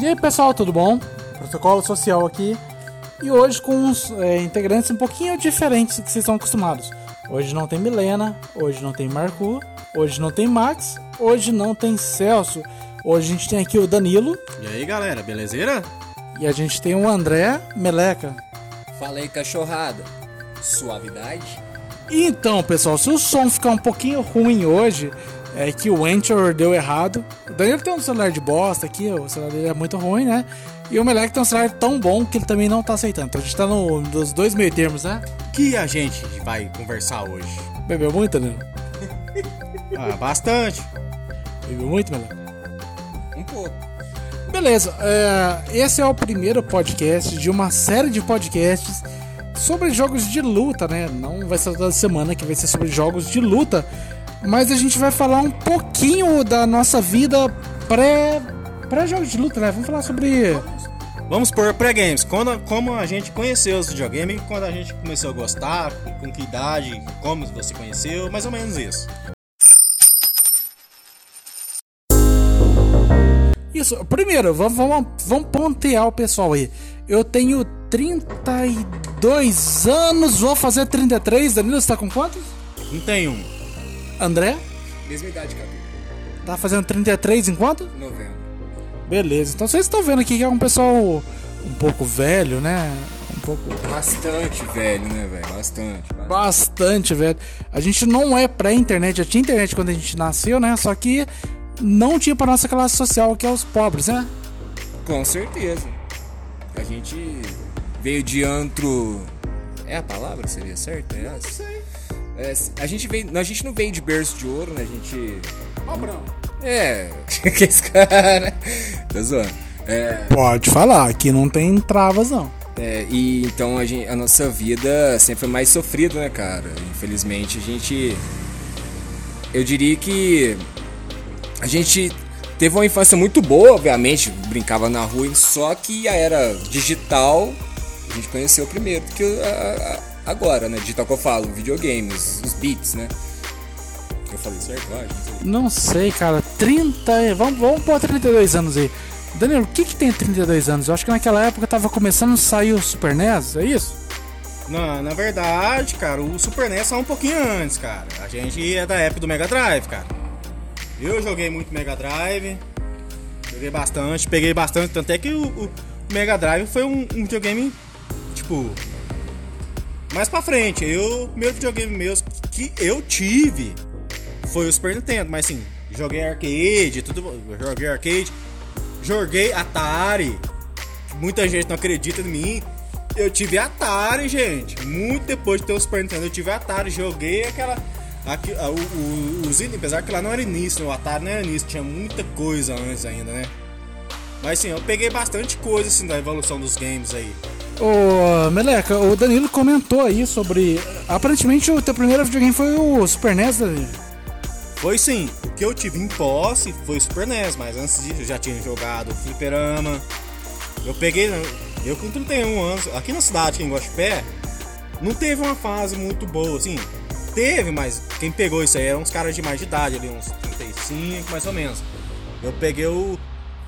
E aí pessoal, tudo bom? Protocolo Social aqui. E hoje com uns é, integrantes um pouquinho diferentes do que vocês estão acostumados. Hoje não tem Milena, hoje não tem Marco, hoje não tem Max, hoje não tem Celso. Hoje a gente tem aqui o Danilo. E aí galera, belezeira? E a gente tem o André Meleca. Fala aí, cachorrada. Suavidade? Então, pessoal, se o som ficar um pouquinho ruim hoje, é que o Anchor deu errado. O Danilo tem um celular de bosta aqui, o celular dele é muito ruim, né? E o Melec tem um celular tão bom que ele também não tá aceitando. Então a gente tá no, nos dois meio termos, né? Que a gente vai conversar hoje? Bebeu muito, Danilo? Ah, bastante. Bebeu muito, Melec? Um pouco. Beleza, é, esse é o primeiro podcast de uma série de podcasts sobre jogos de luta, né? Não vai ser toda semana que vai ser sobre jogos de luta, mas a gente vai falar um pouquinho da nossa vida pré pré jogos de luta, né? Vamos falar sobre Vamos por pré-games. Quando, como a gente conheceu os videogames, quando a gente começou a gostar, com que idade, como você conheceu, mais ou menos isso. Isso, primeiro, vamos, vamos, vamos pontear o pessoal aí. Eu tenho 32 anos, vou fazer 33. Danilo, você tá com quantos? 31. André? Mesma idade, Cadu. Tá fazendo 33 em quanto? Novembro. Beleza, então vocês estão vendo aqui que é um pessoal um pouco velho, né? Um pouco. Bastante velho, né, velho? Bastante. Bastante velho. A gente não é pré-internet, já tinha internet quando a gente nasceu, né? Só que não tinha pra nossa classe social, que é os pobres, né? Com certeza. A gente veio de antro. É a palavra? Seria certo? É essa? É, a gente veio. A gente não veio de berço de ouro, né? A gente. Pobrão. É. que esse cara. Tá zoando. É. Pode falar, aqui não tem travas, não. É, e então a, gente, a nossa vida sempre foi mais sofrida, né, cara? Infelizmente a gente. Eu diria que. A gente teve uma infância muito boa, obviamente, brincava na rua, só que a era digital a gente conheceu primeiro do que a- agora, né? Digital que eu falo, videogames, os beats, né? Eu falei certo, eu acho. não sei. Não sei, cara. 30. Vamos, vamos pôr 32 anos aí. Danilo, o que que tem 32 anos? Eu acho que naquela época tava começando a sair o Super NES, é isso? Na, na verdade, cara, o Super NES é um pouquinho antes, cara. A gente é da época do Mega Drive, cara. Eu joguei muito Mega Drive, joguei bastante, peguei bastante, tanto é que o, o Mega Drive foi um, um videogame, tipo, mais pra frente. Eu, o primeiro videogame meu que eu tive foi o Super Nintendo, mas assim, joguei arcade, tudo, joguei arcade, joguei Atari. Muita gente não acredita em mim. Eu tive Atari, gente. Muito depois de ter o Super Nintendo, eu tive Atari. Joguei aquela. Aqui, a- o, o, os apesar que lá não era início, o Atari não era início, tinha muita coisa antes ainda, né? Mas sim, eu peguei bastante coisa assim da evolução dos games aí. Ô, Meleca, o Danilo comentou aí sobre. Aparentemente o teu primeiro videogame foi o Super NES, Danilo. Foi sim, o que eu tive em posse foi o Super NES, mas antes disso eu já tinha jogado Fliperama. Eu peguei, né, eu com 31 anos, aqui na cidade, quem gosta de pé, não teve uma fase muito boa, assim. Teve, mas quem pegou isso aí eram uns caras de mais de idade, ali, uns 35 mais ou menos. Eu peguei o,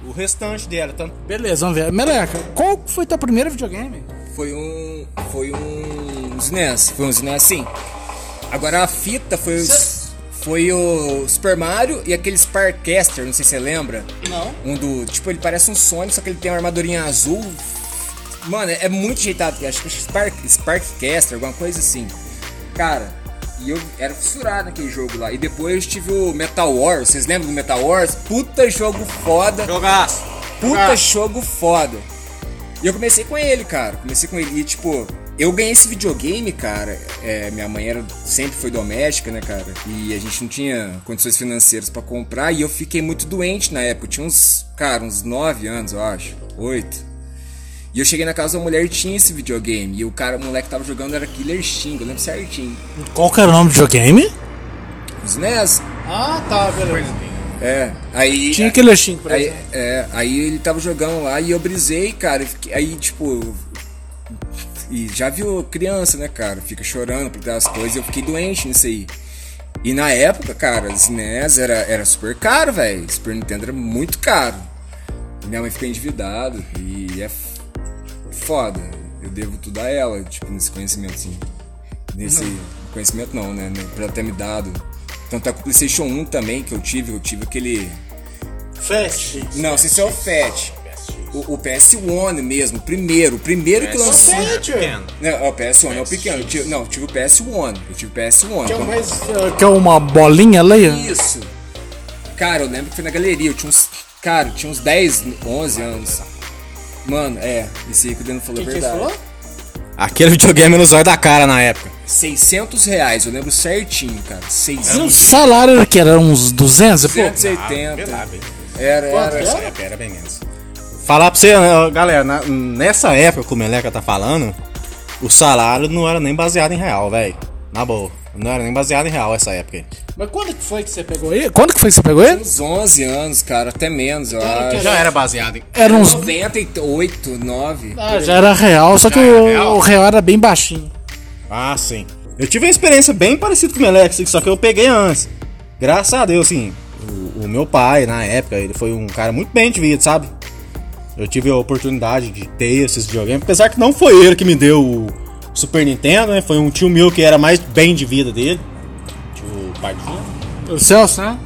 o restante dela, tanto. Beleza, vamos ver. Meleca, qual foi teu primeiro videogame? Foi um. Foi um SNES. Foi um SNES sim. Agora a fita foi o. Foi o Super Mario e aquele Sparkcaster, não sei se você lembra. Não. Um do. Tipo, ele parece um Sonic, só que ele tem uma armadurinha azul. Mano, é muito jeitado. Acho que é Spark, Sparkcaster, alguma coisa assim. Cara, e eu era fissurado naquele jogo lá. E depois tive o Metal Wars. Vocês lembram do Metal Wars? Puta jogo foda. Jogaço! Puta jogo foda. E eu comecei com ele, cara. Comecei com ele. E, tipo, eu ganhei esse videogame, cara. É, minha mãe era, sempre foi doméstica, né, cara? E a gente não tinha condições financeiras pra comprar. E eu fiquei muito doente na época. Eu tinha uns, cara, uns 9 anos, eu acho. 8. E eu cheguei na casa da mulher e tinha esse videogame. E o cara, o moleque que tava jogando era Killer Sting, eu lembro certinho. Qual que era o nome do videogame? Os NES. Ah, tá, beleza. É. Aí. Tinha Killer Instinct, por Aí, exemplo. é, aí ele tava jogando lá e eu brisei, cara. fiquei- aí, tipo. E já viu criança, né, cara? Fica chorando por das coisas. Eu fiquei doente nisso aí. E na época, cara, os NES era, era super caro, velho. Super Nintendo era muito caro. Minha mãe ficou endividada e é f- foda. Eu devo tudo a ela, tipo, nesse conhecimento, assim. Nesse conhecimento não, né? né, Por ela ter me dado. Tanto é com o Playstation 1 também que eu tive, eu tive aquele. Fast. Não, se é o FAT. O, o PS1 mesmo, primeiro, o primeiro que lançou. Não, é o PS1, é o pequeno. Eu tive- não, eu tive o PS1. Eu tive o PS1. Que é, mais, eh, que é uma bolinha ali? Isso. Cara, eu lembro que foi na galeria, eu tinha uns. Cara, eu tinha uns 10, 11 anos. Mano, é, esse aí que o Dano falou a verdade. Aquele videogame no zóio da cara na época. 600 reais, eu lembro certinho, cara. E o 600. salário era que era uns 200 e pouco? 280. Era, era. Época era bem menos. Falar pra você, né, galera, na- nessa época que o Meleca tá falando, o salário não era nem baseado em real, velho. Na boa. Não era nem baseado em real essa época aí. Mas quando que foi que você pegou ele? Quando que foi que você pegou ele? Uns 11 anos, cara, até menos, eu acho. Já era baseado em. Era uns. 98, 9. Ah, já era real, só que era o, real? o real era bem baixinho. Ah, sim. Eu tive uma experiência bem parecida com o Meleca, assim, só que eu peguei antes. Graças a Deus, assim, o, o meu pai, na época, ele foi um cara muito bem de vida, sabe? Eu tive a oportunidade de ter esses videogames, apesar que não foi ele que me deu o Super Nintendo, né? Foi um tio meu que era mais bem de vida dele. O Celso, né?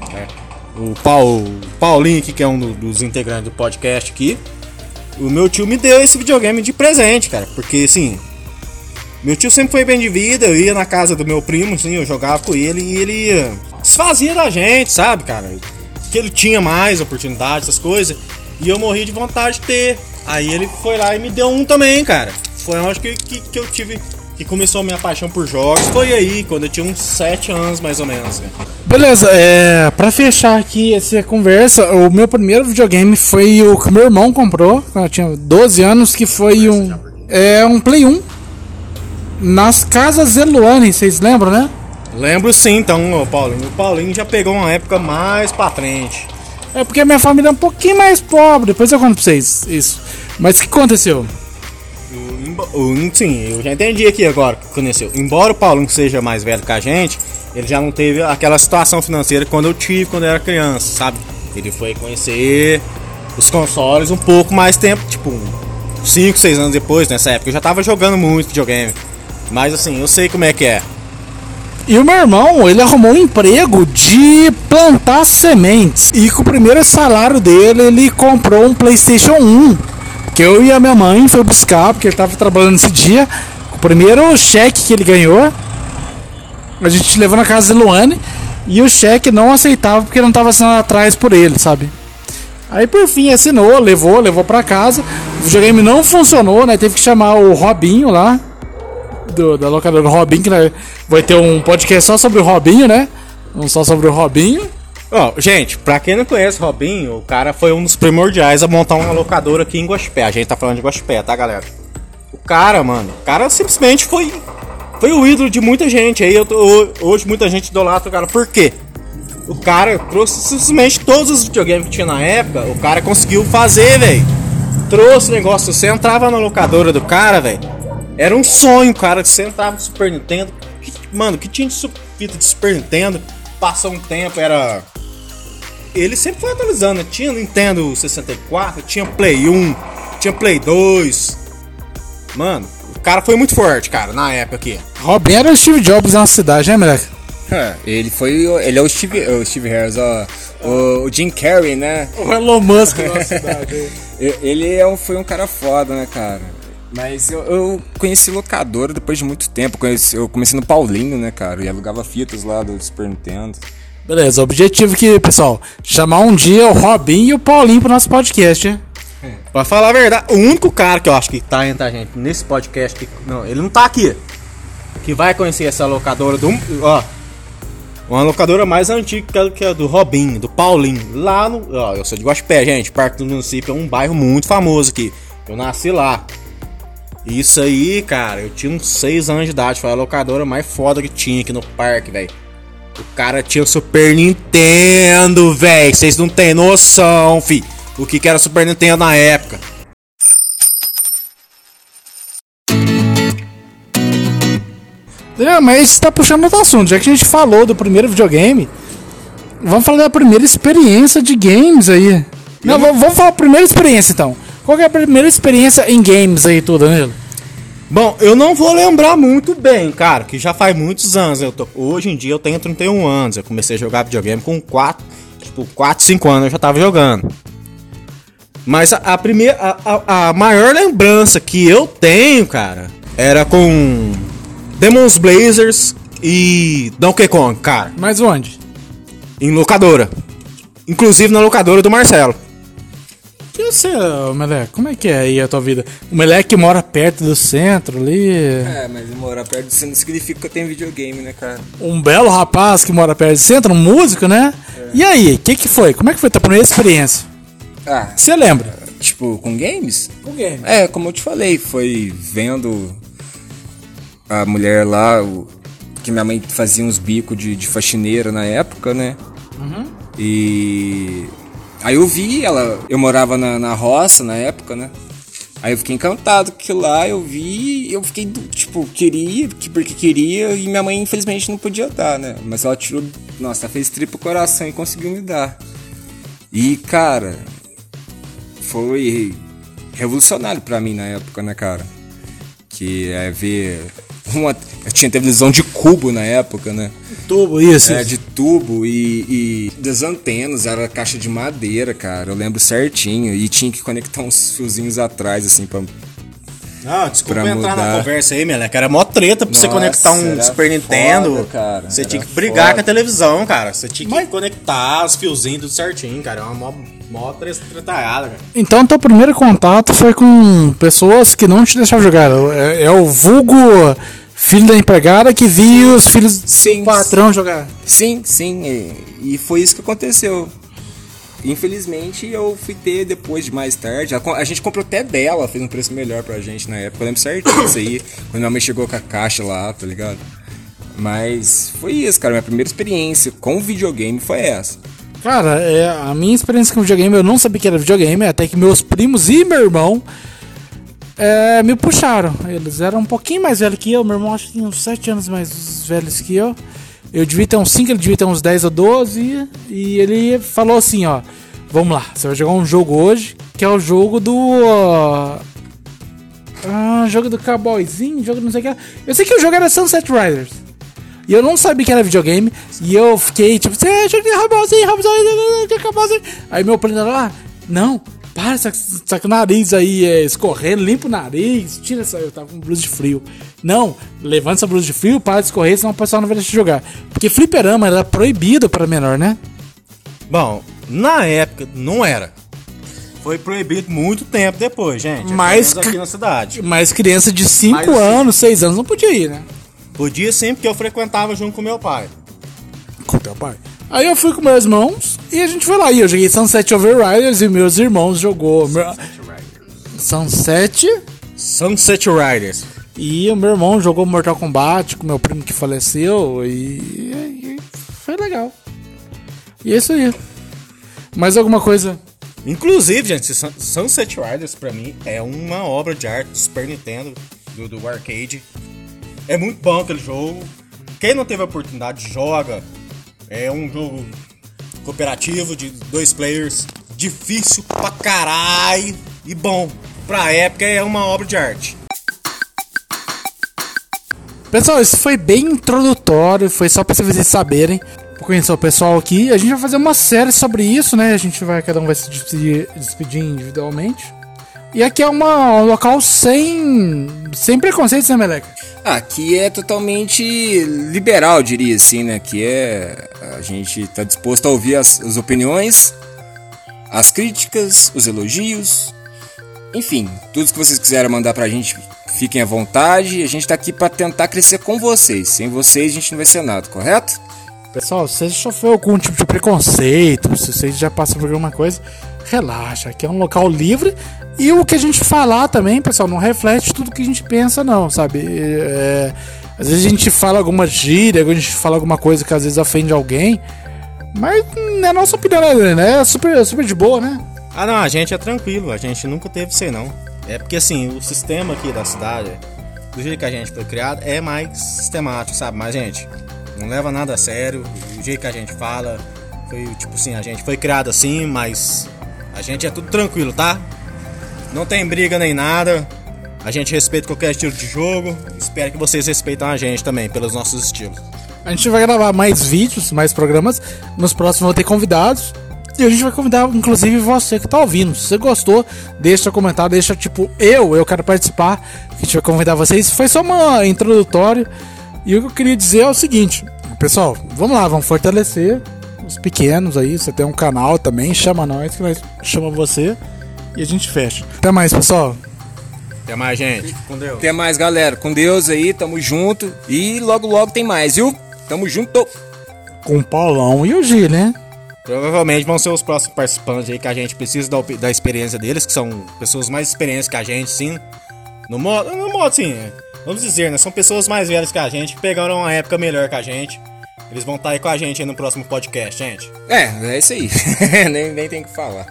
O, Paul, o Paulinho aqui, que é um do- dos integrantes do podcast aqui. O meu tio me deu esse videogame de presente, cara. Porque, assim, meu tio sempre foi bem de vida. Eu ia na casa do meu primo, assim, eu jogava com ele e ele eh, desfazia da gente, sabe, cara? Que ele tinha mais oportunidade, essas coisas. E eu morri de vontade de ter. Aí ele foi lá e me deu um também, cara. Foi onde que, que, que eu tive. Que começou a minha paixão por jogos. Foi aí, quando eu tinha uns 7 anos mais ou menos. né? Beleza, é, pra fechar aqui essa conversa, o meu primeiro videogame foi o que meu irmão comprou, quando eu tinha 12 anos, que foi um, é, um Play 1. Nas casas Eluane, vocês lembram, né? Lembro sim, então, o Paulinho. O Paulinho já pegou uma época mais pra frente. É porque a minha família é um pouquinho mais pobre, depois eu conto pra vocês isso. Mas o que aconteceu? O- sim, eu já entendi aqui agora que aconteceu. Embora o Paulinho seja mais velho que a gente, ele já não teve aquela situação financeira quando eu tive quando eu era criança, sabe? Ele foi conhecer os consoles um pouco mais tempo, tipo, 5, 6 anos depois, nessa época. Eu já tava jogando muito videogame. Mas assim, eu sei como é que é. E o meu irmão, ele arrumou um emprego de plantar sementes. E com o primeiro salário dele, ele comprou um PlayStation 1. Que eu e a minha mãe foi buscar, porque ele tava trabalhando nesse dia. O primeiro cheque que ele ganhou, a gente levou na casa de Luane. E o cheque não aceitava porque não tava assinado atrás por ele, sabe? Aí por fim assinou, levou, levou pra casa. O videogame não funcionou, né? Teve que chamar o Robinho lá do, da locadora Robinho, que vai ter um podcast só sobre o Robinho, né? Um só sobre o Robinho. Ó, gente, pra quem não conhece Robinho, o cara foi um dos primordiais a montar uma locadora aqui em Guaxupé. A gente tá falando de Guaxupé, tá, galera? O cara, mano, o cara simplesmente foi foi o ídolo de muita gente. Aí eu tô- hoje muita gente idolatra o cara. Por quê? O cara trouxe simplesmente todos os videogames que tinha na época, o cara conseguiu fazer, velho. Trouxe o negócio, você entrava na locadora do cara, velho. Era um sonho, cara. Você entrava no Super Nintendo. mano, que tinha de fita de Super Nintendo. Passou um tempo, era ele sempre foi atualizando, né? Tinha Nintendo 64, tinha Play 1, tinha Play 2. Mano, o cara foi muito forte, cara, na época aqui. Robinho era o Steve Jobs na cidade, né, moleque? É, ele foi. Ele é o Steve, o Steve Harris, ó. O, o Jim Carrey, né? O Elon Musk na cidade. Ele é um- foi um cara foda, né, cara? Mas eu, eu conheci locadora depois de muito tempo. Conheci- eu comecei no Paulinho, né, cara? E alugava fitas lá do Super Nintendo. Beleza, objetivo aqui, pessoal, chamar um dia o Robinho e o Paulinho pro nosso podcast, hein? Pra falar a verdade, o único cara que eu acho que tá entre a gente nesse podcast, que, não, ele não tá aqui, que vai conhecer essa locadora do. Ó, uma locadora mais antiga que a- do Robinho, do Paulinho. Lá no. Ó, eu sou de Guaxupé, gente. Parque do Município é um bairro muito famoso aqui. Eu nasci lá. Isso aí, cara, eu tinha uns 6 anos de idade. Foi a locadora mais foda que tinha aqui no parque, velho. O cara tinha o Super Nintendo, velho. Vocês não tem noção, fi. O que, que era Super Nintendo na época. Mas você tá puxando outro assunto, já que a gente falou do primeiro videogame, vamos falar da primeira experiência de games aí. Não, vamos falar a primeira experiência então. Qual que é a primeira experiência em games aí, tudo, Danilo? Bom, eu não vou lembrar muito bem, cara, que já faz muitos anos. Eu tô, hoje em dia eu tenho 31 anos. Eu comecei a jogar videogame com 4, tipo, 4, 5 anos eu já tava jogando. Mas a, a primeira, a, a- a maior lembrança que eu tenho, cara, era com Demons Blazers e Donkey Kong, cara, Mas onde? em locadora. Inclusive na locadora do Marcelo. E você, Meleque, como é que é aí a tua vida? O Meleque mora perto do centro ali. É, mas morar perto disso não significa que eu tenho videogame, né, cara? Um belo rapaz que mora perto do centro, um músico, né? E aí, o que que foi? Como é que foi a tua primeira experiência? Ah, Você lembra? tipo, com games? Com game. É, como eu te falei, foi vendo a mulher lá, o- que minha mãe fazia uns bicos de, de faxineira na época, né? E aí eu vi ela, eu morava na, na roça na época, né? Aí eu fiquei encantado aquilo lá, eu vi, eu fiquei, tipo, queria, que- porque queria, e minha mãe infelizmente não podia dar, né? Mas ela tirou, nossa, fez triplo coração e conseguiu me dar. E, cara, foi revolucionário pra mim na época, né, cara? Que é ver uma. Eu tinha televisão de cubo na época, né? Tubo, isso. É, de tubo e, e das antenas, era caixa de madeira, cara. Eu lembro certinho. E tinha que conectar uns fiozinhos atrás, assim, pra. Não, desculpa Pra entrar na mudar. conversa aí, Meleque. Era mó treta pra você Nossa, conectar um Super Nintendo. foda, cara. Você Era tinha que brigar foda. com a televisão, cara. Você tinha que conectar os fiozinhos tudo certinho, cara. É uma mó, mó tre- tretalhada, cara. Então, teu primeiro contato foi com pessoas que não te deixavam jogar. É, é o vulgo filho da empregada que via os filhos Sim. do patrão jogar. Sim, sim. E, foi isso que aconteceu. Infelizmente eu fui ter depois de mais tarde. A, a gente comprou até dela, fez um preço melhor pra gente na época. Eu lembro certinho disso aí. Quando minha mãe chegou com a caixa lá, tá ligado? Mas foi isso, cara. Minha primeira experiência com videogame foi essa. Cara, é, a minha experiência com videogame, eu não sabia que era videogame, até que meus primos e meu irmão é, me puxaram. Eles eram um pouquinho mais velhos que eu, meu irmão acho que tinha uns 7 anos mais velhos que eu. Eu devia ter uns 5, ele devia ter uns 10 ou 12. E ele falou assim, ó. Vamos lá, você vai jogar um jogo hoje, que é o jogo do. ó, ah, jogo do cowboyzinho, jogo não sei o que. Eu sei que o jogo era Sunset Riders. E eu não sabia que era videogame. E eu fiquei tipo, você é jogo de cowboyzinho, cowboyzinho, cowboyzinho. Aí meu primo lá, não, para, com o nariz aí é, escorrendo, limpa o nariz, tira essa. Eu tava com blusa de frio. Não, levanta essa blusa de frio, para de escorrer, senão o pessoal não vai deixar de jogar. Porque fliperama era proibido para menor, né? Bom, na época não era. Foi proibido muito tempo depois, gente. Mas aqui na cidade. Mas criança de 5 Mas, sim. anos, 6 anos não podia ir, né? Podia sim, porque eu frequentava junto com meu pai. Com teu pai. Aí eu fui com meus irmãos e a gente foi lá. E eu joguei Sunset Overriders e meus irmãos jogou Sunset Sunset Riders. e o meu irmão jogou Mortal Kombat com meu primo que faleceu e, e foi legal. E é isso aí. Mais alguma coisa? Inclusive, gente, Sun- Sunset Riders pra mim é uma obra de arte do Super Nintendo, do, do arcade. É muito bom aquele jogo. Quem não teve a oportunidade, joga. É um jogo cooperativo de dois players, difícil pra caralho e bom. Pra época é uma obra de arte. Pessoal, isso foi bem introdutório, foi só pra vocês saberem. Conhecer o pessoal aqui. A gente vai fazer uma série sobre isso, né? A gente vai, cada um vai se despedir, despedir individualmente. E aqui é uma, um local sem, sem preconceitos, né, Meleca? Ah, aqui é totalmente liberal, diria assim, né? Que é. A gente tá disposto a ouvir as, as opiniões, as críticas, os elogios. Enfim, tudo que vocês quiserem mandar pra gente, fiquem à vontade. A gente tá aqui pra tentar crescer com vocês. Sem vocês a gente não vai ser nada, correto? Pessoal, se você sofreu algum tipo de preconceito, se vocês já passam por alguma coisa, relaxa, aqui é um local livre. E o que a gente falar também, pessoal, não reflete tudo que a gente pensa, não, sabe? É, às vezes a gente fala alguma gíria, a gente fala alguma coisa que às vezes ofende alguém, mas é nossa opinião, né? É super, super de boa, né? Ah não, a gente é tranquilo, a gente nunca teve aí não. É porque assim, o sistema aqui da cidade, do jeito que a gente foi criado, é mais sistemático, sabe? Mas gente, não leva nada a sério, o jeito que a gente fala, foi tipo assim, a gente foi criado assim, mas A gente é tudo tranquilo, tá? Não tem briga nem nada. A gente respeita qualquer estilo de jogo. Espero que vocês respeitem a gente também, pelos nossos estilos. A gente vai gravar mais vídeos, mais programas. Nos próximos vão ter convidados. E a gente vai convidar, inclusive, você que tá ouvindo. Se você gostou, deixa comentário, deixa tipo, eu, eu quero participar. A gente vai convidar vocês. Foi só uma introdutória. E o que eu queria dizer é o seguinte, pessoal, vamos lá, vamos fortalecer os pequenos aí. Você tem um canal também, chama nós, que nós chama você. E a gente fecha. Até mais, pessoal. Até mais, gente. Com Deus. Até mais, galera. Com Deus aí, tamo junto. E logo, logo tem mais, viu? Tamo junto. Com o Paulão e o G, né? Provavelmente vão ser os próximos participantes aí que a gente precisa da, da experiência deles, que são pessoas mais experientes que a gente, sim. No modo, no modo, sim. Vamos dizer, né? São pessoas mais velhas que a gente, que pegaram uma época melhor que a gente. Eles vão estar aí com a gente no próximo podcast, gente. É, é isso aí. nem, nem tem que falar.